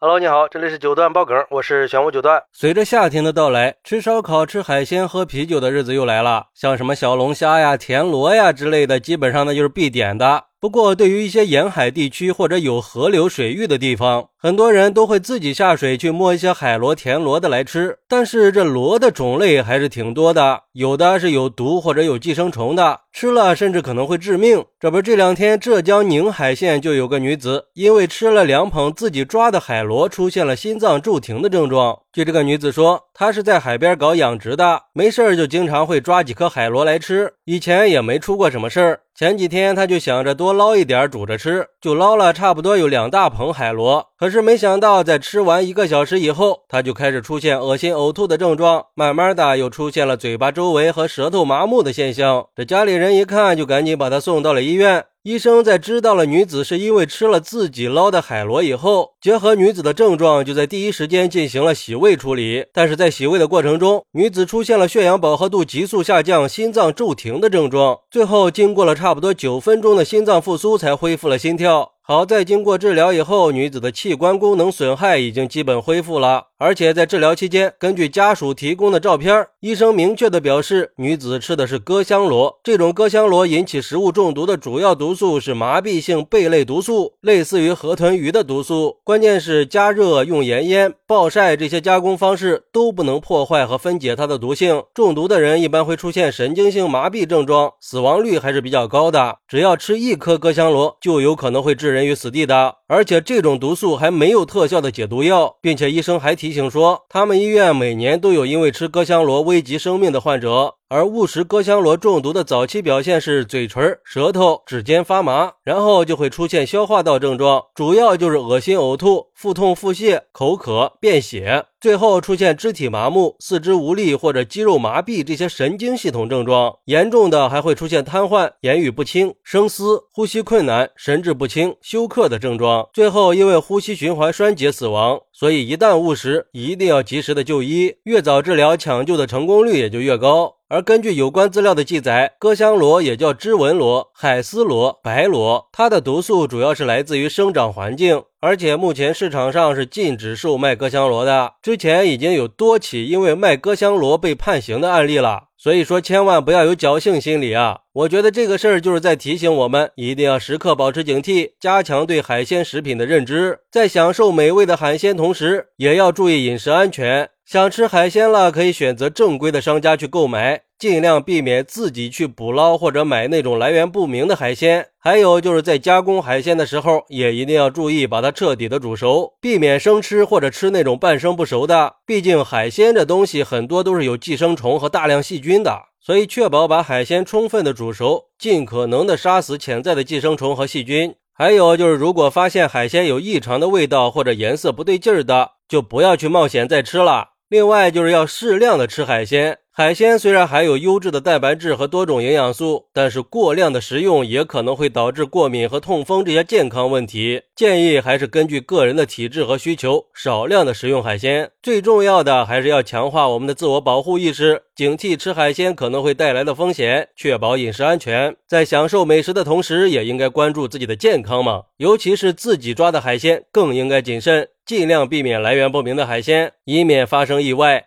Hello，你好，这里是九段爆梗，我是玄武九段。随着夏天的到来，吃烧烤、吃海鲜、喝啤酒的日子又来了。像什么小龙虾呀、田螺呀之类的，基本上呢就是必点的。不过，对于一些沿海地区或者有河流水域的地方，很多人都会自己下水去摸一些海螺、田螺的来吃。但是这螺的种类还是挺多的，有的是有毒或者有寄生虫的，吃了甚至可能会致命。这不，这两天浙江宁海县就有个女子，因为吃了两捧自己抓的海螺，出现了心脏骤停的症状。据这个女子说，她是在海边搞养殖的，没事儿就经常会抓几颗海螺来吃，以前也没出过什么事儿。前几天她就想着多捞一点煮着吃，就捞了差不多有两大盆海螺。可是没想到，在吃完一个小时以后，她就开始出现恶心呕吐的症状，慢慢的又出现了嘴巴周围和舌头麻木的现象。这家里人一看，就赶紧把她送到了医院。医生在知道了女子是因为吃了自己捞的海螺以后，结合女子的症状，就在第一时间进行了洗胃处理。但是在洗胃的过程中，女子出现了血氧饱和度急速下降、心脏骤停的症状。最后经过了差不多九分钟的心脏复苏，才恢复了心跳。好在经过治疗以后，女子的器官功能损害已经基本恢复了。而且在治疗期间，根据家属提供的照片，医生明确的表示，女子吃的是鸽香螺。这种鸽香螺引起食物中毒的主要毒素是麻痹性贝类毒素，类似于河豚鱼的毒素。关键是加热、用盐腌、暴晒这些加工方式都不能破坏和分解它的毒性。中毒的人一般会出现神经性麻痹症状，死亡率还是比较高的。只要吃一颗鸽香螺，就有可能会置人于死地的。而且这种毒素还没有特效的解毒药，并且医生还提。醒说，他们医院每年都有因为吃割香螺危及生命的患者。而误食鸽香螺中毒的早期表现是嘴唇、舌头、指尖发麻，然后就会出现消化道症状，主要就是恶心、呕吐、腹痛、腹泻、口渴、便血，最后出现肢体麻木、四肢无力或者肌肉麻痹这些神经系统症状。严重的还会出现瘫痪、言语不清、声嘶、呼吸困难、神志不清、休克的症状，最后因为呼吸循环衰竭死亡。所以一旦误食，一定要及时的就医，越早治疗，抢救的成功率也就越高。而根据有关资料的记载，鸽香螺也叫织纹螺、海丝螺、白螺，它的毒素主要是来自于生长环境，而且目前市场上是禁止售卖鸽香螺的。之前已经有多起因为卖鸽香螺被判刑的案例了，所以说千万不要有侥幸心理啊！我觉得这个事儿就是在提醒我们，一定要时刻保持警惕，加强对海鲜食品的认知，在享受美味的海鲜同时，也要注意饮食安全。想吃海鲜了，可以选择正规的商家去购买，尽量避免自己去捕捞或者买那种来源不明的海鲜。还有就是在加工海鲜的时候，也一定要注意把它彻底的煮熟，避免生吃或者吃那种半生不熟的。毕竟海鲜这东西很多都是有寄生虫和大量细菌的，所以确保把海鲜充分的煮熟，尽可能的杀死潜在的寄生虫和细菌。还有就是，如果发现海鲜有异常的味道或者颜色不对劲儿的，就不要去冒险再吃了。另外就是要适量的吃海鲜。海鲜虽然含有优质的蛋白质和多种营养素，但是过量的食用也可能会导致过敏和痛风这些健康问题。建议还是根据个人的体质和需求，少量的食用海鲜。最重要的还是要强化我们的自我保护意识，警惕吃海鲜可能会带来的风险，确保饮食安全。在享受美食的同时，也应该关注自己的健康嘛。尤其是自己抓的海鲜，更应该谨慎。尽量避免来源不明的海鲜，以免发生意外。